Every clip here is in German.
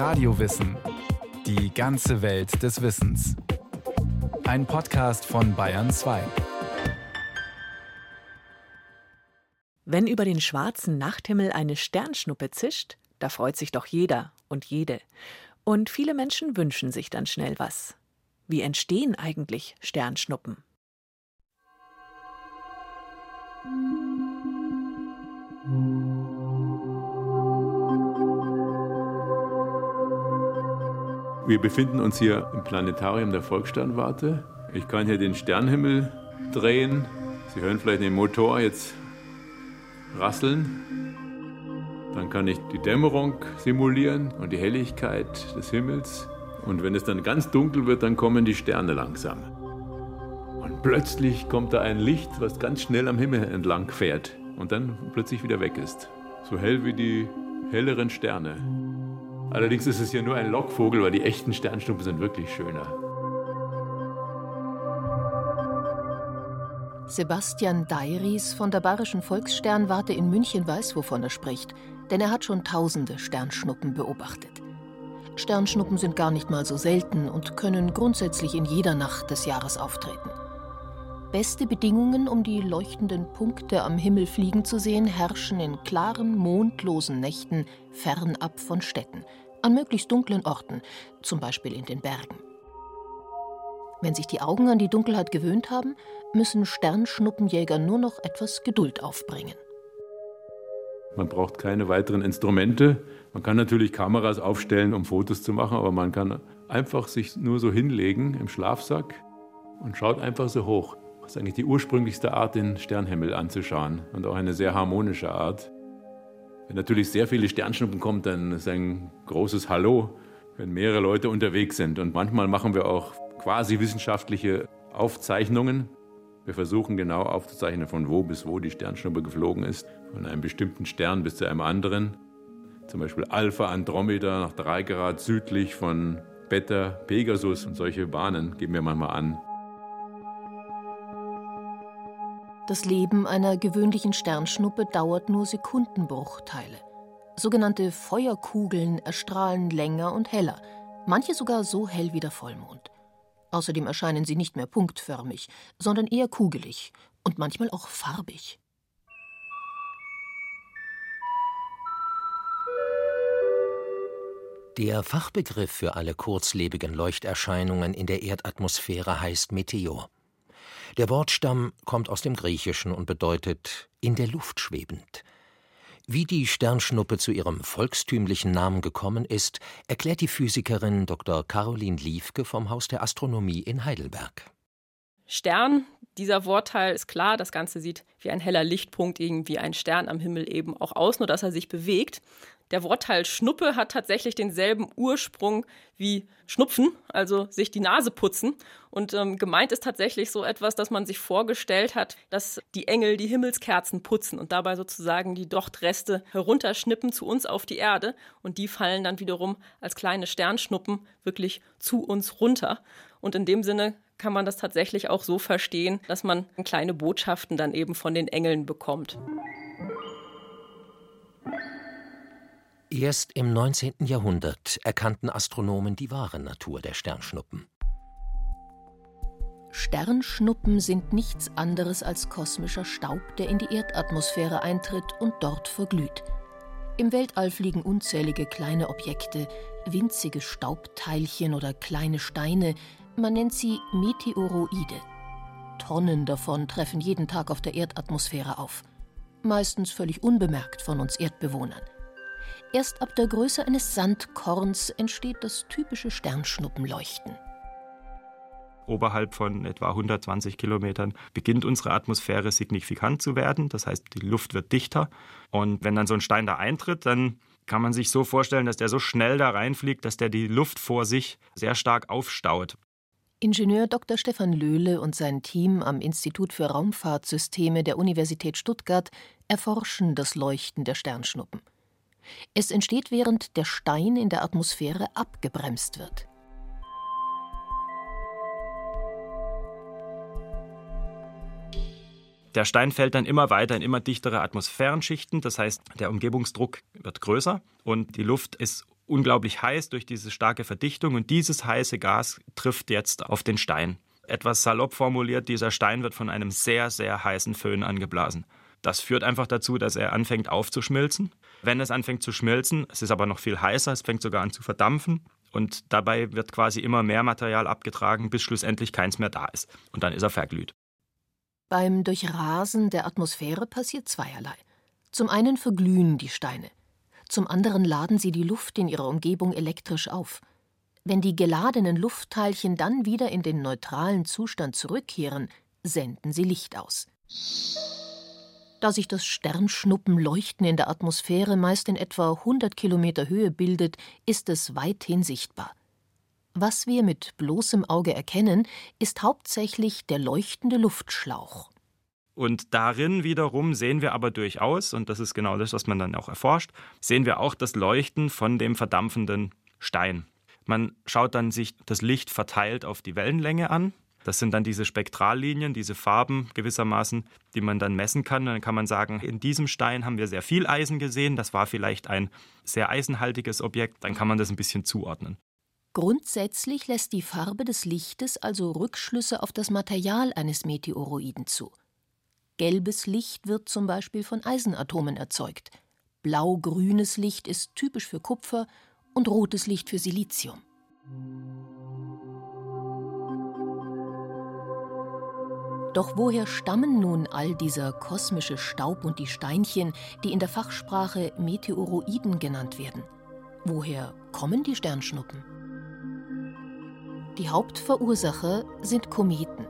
Radiowissen. Die ganze Welt des Wissens. Ein Podcast von Bayern 2. Wenn über den schwarzen Nachthimmel eine Sternschnuppe zischt, da freut sich doch jeder und jede. Und viele Menschen wünschen sich dann schnell was. Wie entstehen eigentlich Sternschnuppen? Wir befinden uns hier im Planetarium der Volkssternwarte. Ich kann hier den Sternenhimmel drehen. Sie hören vielleicht den Motor jetzt rasseln. Dann kann ich die Dämmerung simulieren und die Helligkeit des Himmels. Und wenn es dann ganz dunkel wird, dann kommen die Sterne langsam. Und plötzlich kommt da ein Licht, was ganz schnell am Himmel entlang fährt und dann plötzlich wieder weg ist. So hell wie die helleren Sterne. Allerdings ist es ja nur ein Lockvogel, weil die echten Sternschnuppen sind wirklich schöner. Sebastian Deiris von der Bayerischen Volkssternwarte in München weiß, wovon er spricht, denn er hat schon tausende Sternschnuppen beobachtet. Sternschnuppen sind gar nicht mal so selten und können grundsätzlich in jeder Nacht des Jahres auftreten. Beste Bedingungen, um die leuchtenden Punkte am Himmel fliegen zu sehen, herrschen in klaren, mondlosen Nächten fernab von Städten, an möglichst dunklen Orten, zum Beispiel in den Bergen. Wenn sich die Augen an die Dunkelheit gewöhnt haben, müssen Sternschnuppenjäger nur noch etwas Geduld aufbringen. Man braucht keine weiteren Instrumente. Man kann natürlich Kameras aufstellen, um Fotos zu machen, aber man kann einfach sich nur so hinlegen im Schlafsack und schaut einfach so hoch. Das ist eigentlich die ursprünglichste Art, den Sternhimmel anzuschauen und auch eine sehr harmonische Art. Wenn natürlich sehr viele Sternschnuppen kommen, dann ist ein großes Hallo, wenn mehrere Leute unterwegs sind. Und manchmal machen wir auch quasi wissenschaftliche Aufzeichnungen. Wir versuchen genau aufzuzeichnen, von wo bis wo die Sternschnuppe geflogen ist, von einem bestimmten Stern bis zu einem anderen. Zum Beispiel Alpha Andromeda nach drei Grad südlich von Beta Pegasus und solche Bahnen geben wir manchmal an. Das Leben einer gewöhnlichen Sternschnuppe dauert nur Sekundenbruchteile. Sogenannte Feuerkugeln erstrahlen länger und heller, manche sogar so hell wie der Vollmond. Außerdem erscheinen sie nicht mehr punktförmig, sondern eher kugelig und manchmal auch farbig. Der Fachbegriff für alle kurzlebigen Leuchterscheinungen in der Erdatmosphäre heißt Meteor. Der Wortstamm kommt aus dem Griechischen und bedeutet in der Luft schwebend. Wie die Sternschnuppe zu ihrem volkstümlichen Namen gekommen ist, erklärt die Physikerin Dr. Caroline Liefke vom Haus der Astronomie in Heidelberg. Stern, dieser Wortteil ist klar, das Ganze sieht wie ein heller Lichtpunkt, irgendwie ein Stern am Himmel eben auch aus, nur dass er sich bewegt. Der Wortteil Schnuppe hat tatsächlich denselben Ursprung wie Schnupfen, also sich die Nase putzen. Und ähm, gemeint ist tatsächlich so etwas, dass man sich vorgestellt hat, dass die Engel die Himmelskerzen putzen und dabei sozusagen die Dochtreste herunterschnippen zu uns auf die Erde. Und die fallen dann wiederum als kleine Sternschnuppen wirklich zu uns runter. Und in dem Sinne kann man das tatsächlich auch so verstehen, dass man kleine Botschaften dann eben von den Engeln bekommt. Erst im 19. Jahrhundert erkannten Astronomen die wahre Natur der Sternschnuppen. Sternschnuppen sind nichts anderes als kosmischer Staub, der in die Erdatmosphäre eintritt und dort verglüht. Im Weltall fliegen unzählige kleine Objekte, winzige Staubteilchen oder kleine Steine, man nennt sie Meteoroide. Tonnen davon treffen jeden Tag auf der Erdatmosphäre auf, meistens völlig unbemerkt von uns Erdbewohnern. Erst ab der Größe eines Sandkorns entsteht das typische Sternschnuppenleuchten. Oberhalb von etwa 120 Kilometern beginnt unsere Atmosphäre signifikant zu werden. Das heißt, die Luft wird dichter. Und wenn dann so ein Stein da eintritt, dann kann man sich so vorstellen, dass der so schnell da reinfliegt, dass der die Luft vor sich sehr stark aufstaut. Ingenieur Dr. Stefan Löhle und sein Team am Institut für Raumfahrtsysteme der Universität Stuttgart erforschen das Leuchten der Sternschnuppen. Es entsteht, während der Stein in der Atmosphäre abgebremst wird. Der Stein fällt dann immer weiter in immer dichtere Atmosphärenschichten, das heißt, der Umgebungsdruck wird größer und die Luft ist unglaublich heiß durch diese starke Verdichtung und dieses heiße Gas trifft jetzt auf den Stein. Etwas salopp formuliert, dieser Stein wird von einem sehr, sehr heißen Föhn angeblasen. Das führt einfach dazu, dass er anfängt aufzuschmilzen. Wenn es anfängt zu schmilzen, es ist aber noch viel heißer, es fängt sogar an zu verdampfen und dabei wird quasi immer mehr Material abgetragen, bis schlussendlich keins mehr da ist. Und dann ist er verglüht. Beim Durchrasen der Atmosphäre passiert zweierlei. Zum einen verglühen die Steine, zum anderen laden sie die Luft in ihrer Umgebung elektrisch auf. Wenn die geladenen Luftteilchen dann wieder in den neutralen Zustand zurückkehren, senden sie Licht aus. Da sich das Sternschnuppenleuchten in der Atmosphäre meist in etwa 100 Kilometer Höhe bildet, ist es weithin sichtbar. Was wir mit bloßem Auge erkennen, ist hauptsächlich der leuchtende Luftschlauch. Und darin wiederum sehen wir aber durchaus, und das ist genau das, was man dann auch erforscht, sehen wir auch das Leuchten von dem verdampfenden Stein. Man schaut dann sich das Licht verteilt auf die Wellenlänge an. Das sind dann diese Spektrallinien, diese Farben gewissermaßen, die man dann messen kann. Dann kann man sagen, in diesem Stein haben wir sehr viel Eisen gesehen. Das war vielleicht ein sehr eisenhaltiges Objekt. Dann kann man das ein bisschen zuordnen. Grundsätzlich lässt die Farbe des Lichtes also Rückschlüsse auf das Material eines Meteoroiden zu. Gelbes Licht wird zum Beispiel von Eisenatomen erzeugt. Blau-grünes Licht ist typisch für Kupfer und rotes Licht für Silizium. Doch woher stammen nun all dieser kosmische Staub und die Steinchen, die in der Fachsprache Meteoroiden genannt werden? Woher kommen die Sternschnuppen? Die Hauptverursacher sind Kometen.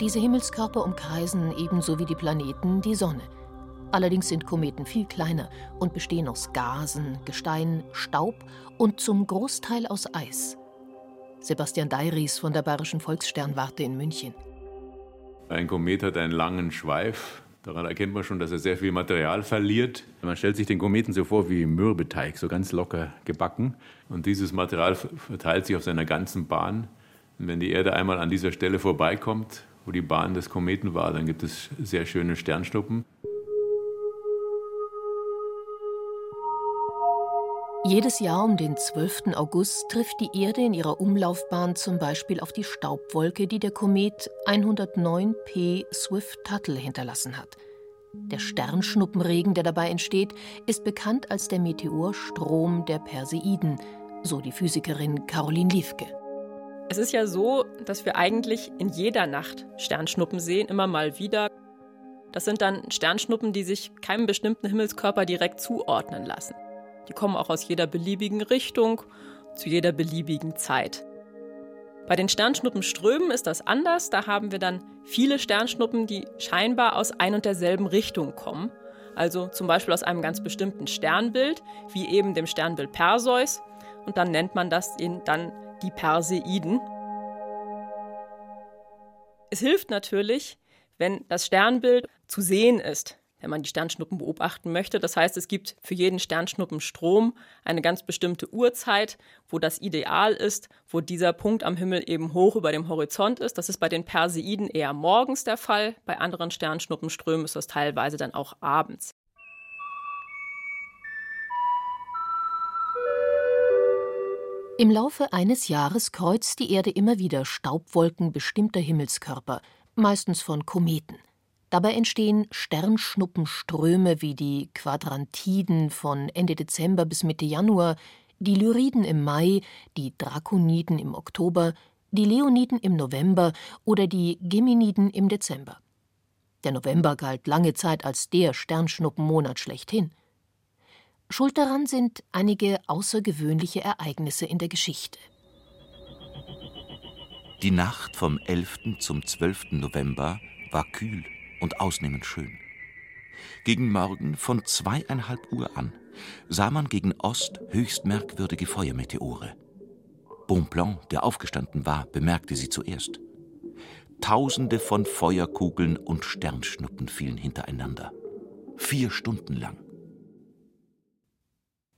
Diese Himmelskörper umkreisen ebenso wie die Planeten die Sonne. Allerdings sind Kometen viel kleiner und bestehen aus Gasen, Gestein, Staub und zum Großteil aus Eis. Sebastian Deiris von der Bayerischen Volkssternwarte in München. Ein Komet hat einen langen Schweif. Daran erkennt man schon, dass er sehr viel Material verliert. Man stellt sich den Kometen so vor wie Mürbeteig, so ganz locker gebacken. Und dieses Material verteilt sich auf seiner ganzen Bahn. Und wenn die Erde einmal an dieser Stelle vorbeikommt, wo die Bahn des Kometen war. Dann gibt es sehr schöne Sternschnuppen. Jedes Jahr um den 12. August trifft die Erde in ihrer Umlaufbahn zum Beispiel auf die Staubwolke, die der Komet 109P Swift-Tuttle hinterlassen hat. Der Sternschnuppenregen, der dabei entsteht, ist bekannt als der Meteorstrom der Perseiden, so die Physikerin Caroline Liefke. Es ist ja so, dass wir eigentlich in jeder Nacht Sternschnuppen sehen, immer mal wieder. Das sind dann Sternschnuppen, die sich keinem bestimmten Himmelskörper direkt zuordnen lassen. Die kommen auch aus jeder beliebigen Richtung, zu jeder beliebigen Zeit. Bei den Sternschnuppenströmen ist das anders. Da haben wir dann viele Sternschnuppen, die scheinbar aus ein und derselben Richtung kommen. Also zum Beispiel aus einem ganz bestimmten Sternbild, wie eben dem Sternbild Perseus. Und dann nennt man das dann die Perseiden. Es hilft natürlich, wenn das Sternbild zu sehen ist, wenn man die Sternschnuppen beobachten möchte. Das heißt, es gibt für jeden Sternschnuppenstrom eine ganz bestimmte Uhrzeit, wo das Ideal ist, wo dieser Punkt am Himmel eben hoch über dem Horizont ist. Das ist bei den Perseiden eher morgens der Fall, bei anderen Sternschnuppenströmen ist das teilweise dann auch abends. Im Laufe eines Jahres kreuzt die Erde immer wieder Staubwolken bestimmter Himmelskörper, meistens von Kometen. Dabei entstehen Sternschnuppenströme wie die Quadrantiden von Ende Dezember bis Mitte Januar, die Lyriden im Mai, die Drakoniden im Oktober, die Leoniden im November oder die Geminiden im Dezember. Der November galt lange Zeit als der Sternschnuppenmonat schlechthin. Schuld daran sind einige außergewöhnliche Ereignisse in der Geschichte. Die Nacht vom 11. zum 12. November war kühl und ausnehmend schön. Gegen Morgen von zweieinhalb Uhr an sah man gegen Ost höchst merkwürdige Feuermeteore. Bonpland, der aufgestanden war, bemerkte sie zuerst. Tausende von Feuerkugeln und Sternschnuppen fielen hintereinander. Vier Stunden lang.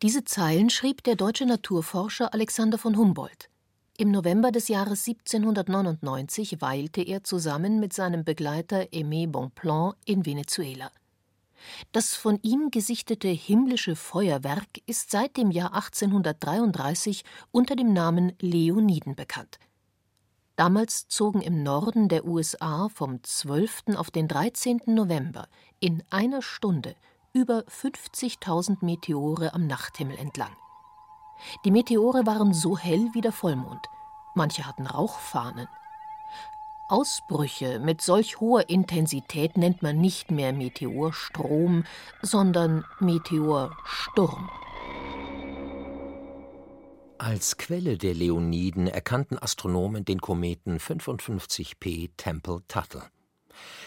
Diese Zeilen schrieb der deutsche Naturforscher Alexander von Humboldt. Im November des Jahres 1799 weilte er zusammen mit seinem Begleiter Aimé Bonpland in Venezuela. Das von ihm gesichtete himmlische Feuerwerk ist seit dem Jahr 1833 unter dem Namen Leoniden bekannt. Damals zogen im Norden der USA vom 12. auf den 13. November in einer Stunde über 50.000 Meteore am Nachthimmel entlang. Die Meteore waren so hell wie der Vollmond. Manche hatten Rauchfahnen. Ausbrüche mit solch hoher Intensität nennt man nicht mehr Meteorstrom, sondern Meteorsturm. Als Quelle der Leoniden erkannten Astronomen den Kometen 55P Tempel-Tuttle.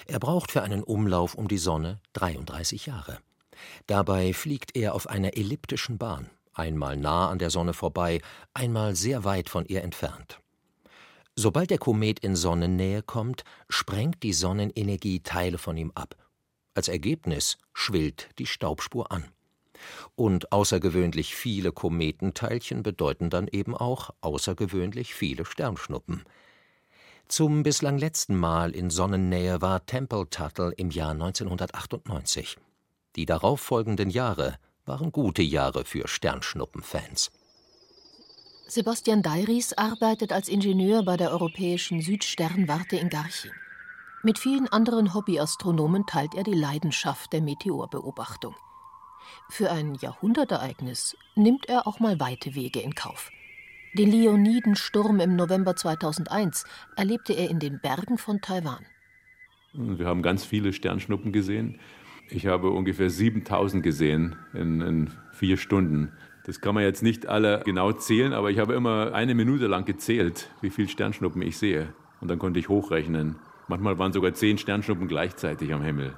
Er braucht für einen Umlauf um die Sonne 33 Jahre. Dabei fliegt er auf einer elliptischen Bahn, einmal nah an der Sonne vorbei, einmal sehr weit von ihr entfernt. Sobald der Komet in Sonnennähe kommt, sprengt die Sonnenenergie Teile von ihm ab. Als Ergebnis schwillt die Staubspur an. Und außergewöhnlich viele Kometenteilchen bedeuten dann eben auch außergewöhnlich viele Sternschnuppen. Zum bislang letzten Mal in Sonnennähe war Temple-Tuttle im Jahr 1998. Die darauffolgenden Jahre waren gute Jahre für Sternschnuppenfans. Sebastian Deiris arbeitet als Ingenieur bei der Europäischen Südsternwarte in Garching. Mit vielen anderen Hobbyastronomen teilt er die Leidenschaft der Meteorbeobachtung. Für ein Jahrhundertereignis nimmt er auch mal weite Wege in Kauf. Den Leonidensturm im November 2001 erlebte er in den Bergen von Taiwan. Wir haben ganz viele Sternschnuppen gesehen. Ich habe ungefähr 7000 gesehen in, in vier Stunden. Das kann man jetzt nicht alle genau zählen, aber ich habe immer eine Minute lang gezählt, wie viele Sternschnuppen ich sehe. Und dann konnte ich hochrechnen. Manchmal waren sogar zehn Sternschnuppen gleichzeitig am Himmel.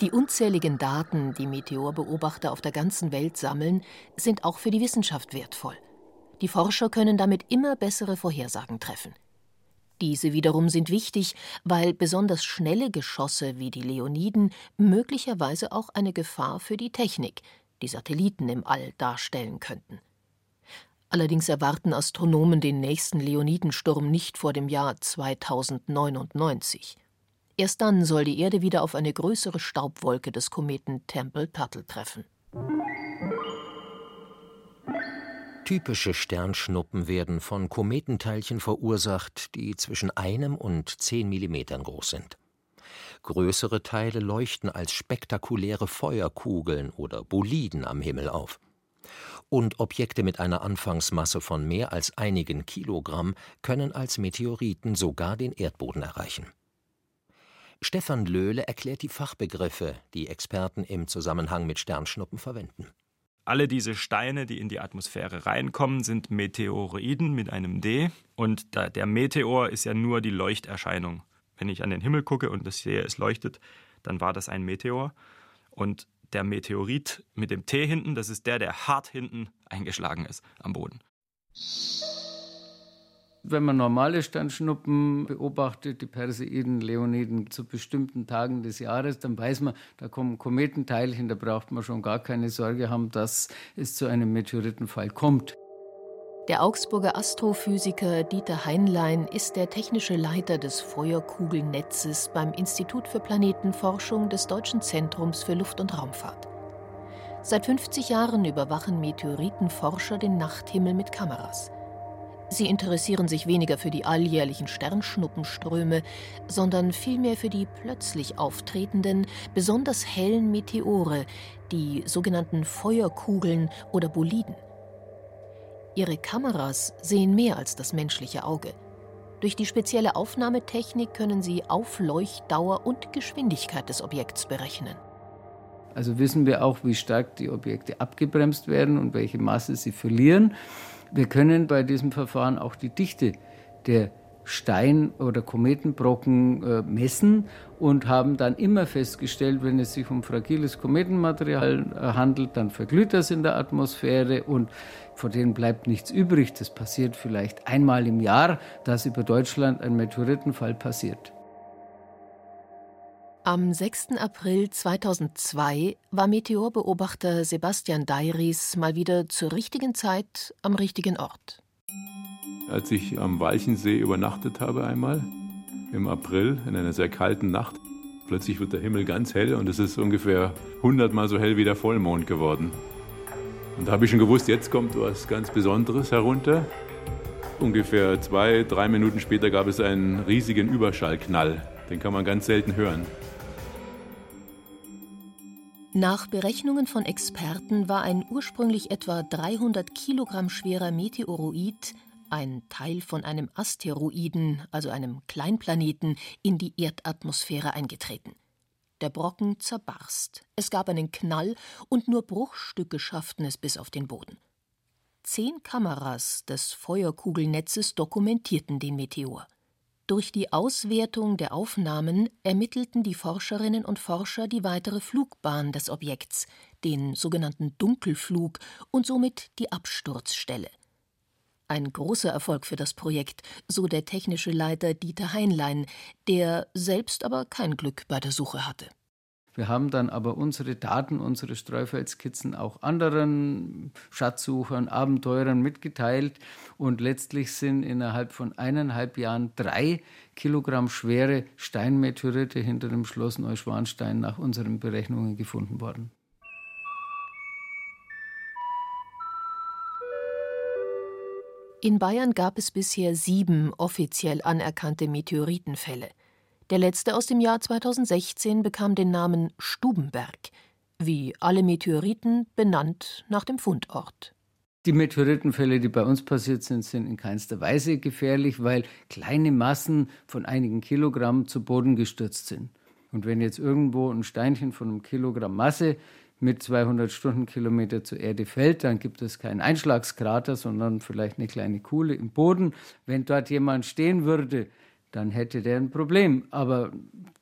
Die unzähligen Daten, die Meteorbeobachter auf der ganzen Welt sammeln, sind auch für die Wissenschaft wertvoll. Die Forscher können damit immer bessere Vorhersagen treffen. Diese wiederum sind wichtig, weil besonders schnelle Geschosse wie die Leoniden möglicherweise auch eine Gefahr für die Technik, die Satelliten im All darstellen könnten. Allerdings erwarten Astronomen den nächsten Leonidensturm nicht vor dem Jahr 2099. Erst dann soll die Erde wieder auf eine größere Staubwolke des Kometen Tempel-Tuttle treffen. Typische Sternschnuppen werden von Kometenteilchen verursacht, die zwischen einem und zehn Millimetern groß sind. Größere Teile leuchten als spektakuläre Feuerkugeln oder Boliden am Himmel auf. Und Objekte mit einer Anfangsmasse von mehr als einigen Kilogramm können als Meteoriten sogar den Erdboden erreichen. Stefan Löhle erklärt die Fachbegriffe, die Experten im Zusammenhang mit Sternschnuppen verwenden. Alle diese Steine, die in die Atmosphäre reinkommen, sind Meteoroiden mit einem D. Und der Meteor ist ja nur die Leuchterscheinung. Wenn ich an den Himmel gucke und das sehe, es leuchtet, dann war das ein Meteor. Und der Meteorit mit dem T hinten, das ist der, der hart hinten eingeschlagen ist am Boden. Wenn man normale Sternschnuppen beobachtet, die Perseiden, Leoniden, zu bestimmten Tagen des Jahres, dann weiß man, da kommen Kometenteilchen, da braucht man schon gar keine Sorge haben, dass es zu einem Meteoritenfall kommt. Der Augsburger Astrophysiker Dieter Heinlein ist der technische Leiter des Feuerkugelnetzes beim Institut für Planetenforschung des Deutschen Zentrums für Luft- und Raumfahrt. Seit 50 Jahren überwachen Meteoritenforscher den Nachthimmel mit Kameras. Sie interessieren sich weniger für die alljährlichen Sternschnuppenströme, sondern vielmehr für die plötzlich auftretenden, besonders hellen Meteore, die sogenannten Feuerkugeln oder Boliden. Ihre Kameras sehen mehr als das menschliche Auge. Durch die spezielle Aufnahmetechnik können sie Aufleuchtdauer und Geschwindigkeit des Objekts berechnen. Also wissen wir auch, wie stark die Objekte abgebremst werden und welche Masse sie verlieren. Wir können bei diesem Verfahren auch die Dichte der Stein- oder Kometenbrocken äh, messen und haben dann immer festgestellt, wenn es sich um fragiles Kometenmaterial äh, handelt, dann verglüht das in der Atmosphäre und von denen bleibt nichts übrig. Das passiert vielleicht einmal im Jahr, dass über Deutschland ein Meteoritenfall passiert. Am 6. April 2002 war Meteorbeobachter Sebastian Deiris mal wieder zur richtigen Zeit am richtigen Ort. Als ich am Walchensee übernachtet habe einmal, im April, in einer sehr kalten Nacht, Plötzlich wird der Himmel ganz hell und es ist ungefähr hundertmal so hell wie der Vollmond geworden. Und da habe ich schon gewusst, jetzt kommt was ganz Besonderes herunter. Ungefähr zwei, drei Minuten später gab es einen riesigen Überschallknall. Den kann man ganz selten hören. Nach Berechnungen von Experten war ein ursprünglich etwa 300 Kilogramm schwerer Meteoroid, ein Teil von einem Asteroiden, also einem Kleinplaneten, in die Erdatmosphäre eingetreten. Der Brocken zerbarst. Es gab einen Knall und nur Bruchstücke schafften es bis auf den Boden. Zehn Kameras des Feuerkugelnetzes dokumentierten den Meteor. Durch die Auswertung der Aufnahmen ermittelten die Forscherinnen und Forscher die weitere Flugbahn des Objekts, den sogenannten Dunkelflug und somit die Absturzstelle. Ein großer Erfolg für das Projekt, so der technische Leiter Dieter Heinlein, der selbst aber kein Glück bei der Suche hatte. Wir haben dann aber unsere Daten, unsere Streufeldskizzen auch anderen Schatzsuchern, Abenteurern mitgeteilt und letztlich sind innerhalb von eineinhalb Jahren drei Kilogramm schwere Steinmeteorite hinter dem Schloss Neuschwanstein nach unseren Berechnungen gefunden worden. In Bayern gab es bisher sieben offiziell anerkannte Meteoritenfälle. Der letzte aus dem Jahr 2016 bekam den Namen Stubenberg, wie alle Meteoriten benannt nach dem Fundort. Die Meteoritenfälle, die bei uns passiert sind, sind in keinster Weise gefährlich, weil kleine Massen von einigen Kilogramm zu Boden gestürzt sind. Und wenn jetzt irgendwo ein Steinchen von einem Kilogramm Masse mit 200 Stundenkilometer zur Erde fällt, dann gibt es keinen Einschlagskrater, sondern vielleicht eine kleine Kuhle im Boden. Wenn dort jemand stehen würde, dann hätte der ein Problem. Aber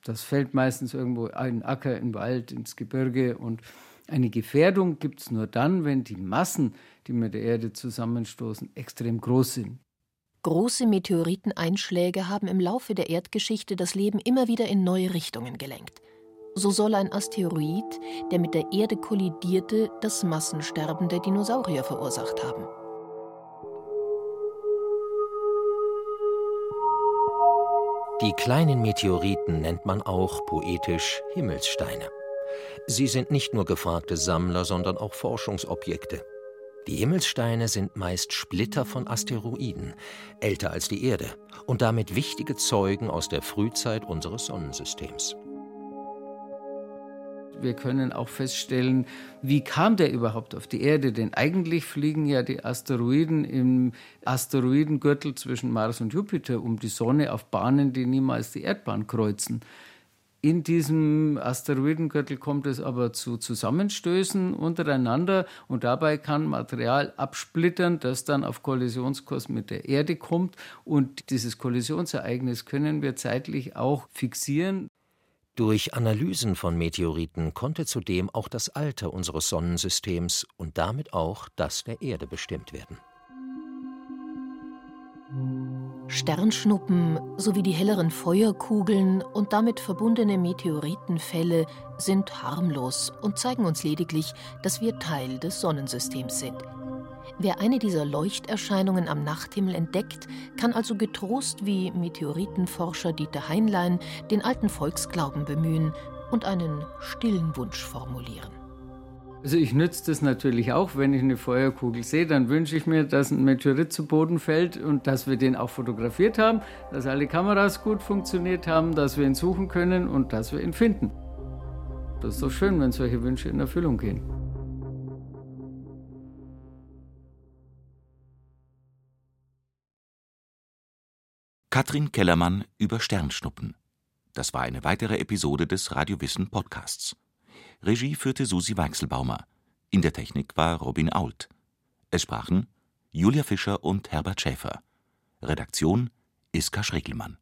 das fällt meistens irgendwo in den Acker, den Wald, ins Gebirge. Und eine Gefährdung gibt es nur dann, wenn die Massen, die mit der Erde zusammenstoßen, extrem groß sind. Große Meteoriteneinschläge haben im Laufe der Erdgeschichte das Leben immer wieder in neue Richtungen gelenkt. So soll ein Asteroid, der mit der Erde kollidierte, das Massensterben der Dinosaurier verursacht haben. Die kleinen Meteoriten nennt man auch poetisch Himmelssteine. Sie sind nicht nur gefragte Sammler, sondern auch Forschungsobjekte. Die Himmelssteine sind meist Splitter von Asteroiden, älter als die Erde und damit wichtige Zeugen aus der Frühzeit unseres Sonnensystems. Wir können auch feststellen, wie kam der überhaupt auf die Erde? Denn eigentlich fliegen ja die Asteroiden im Asteroidengürtel zwischen Mars und Jupiter um die Sonne auf Bahnen, die niemals die Erdbahn kreuzen. In diesem Asteroidengürtel kommt es aber zu Zusammenstößen untereinander und dabei kann Material absplittern, das dann auf Kollisionskurs mit der Erde kommt. Und dieses Kollisionsereignis können wir zeitlich auch fixieren. Durch Analysen von Meteoriten konnte zudem auch das Alter unseres Sonnensystems und damit auch das der Erde bestimmt werden. Sternschnuppen sowie die helleren Feuerkugeln und damit verbundene Meteoritenfälle sind harmlos und zeigen uns lediglich, dass wir Teil des Sonnensystems sind. Wer eine dieser Leuchterscheinungen am Nachthimmel entdeckt, kann also getrost wie Meteoritenforscher Dieter Heinlein den alten Volksglauben bemühen und einen stillen Wunsch formulieren. Also ich nütze das natürlich auch, wenn ich eine Feuerkugel sehe, dann wünsche ich mir, dass ein Meteorit zu Boden fällt und dass wir den auch fotografiert haben, dass alle Kameras gut funktioniert haben, dass wir ihn suchen können und dass wir ihn finden. Das ist doch schön, wenn solche Wünsche in Erfüllung gehen. Katrin Kellermann über Sternschnuppen. Das war eine weitere Episode des Radiowissen Podcasts. Regie führte Susi Weichselbaumer. In der Technik war Robin Ault. Es sprachen Julia Fischer und Herbert Schäfer. Redaktion Iska Schregelmann.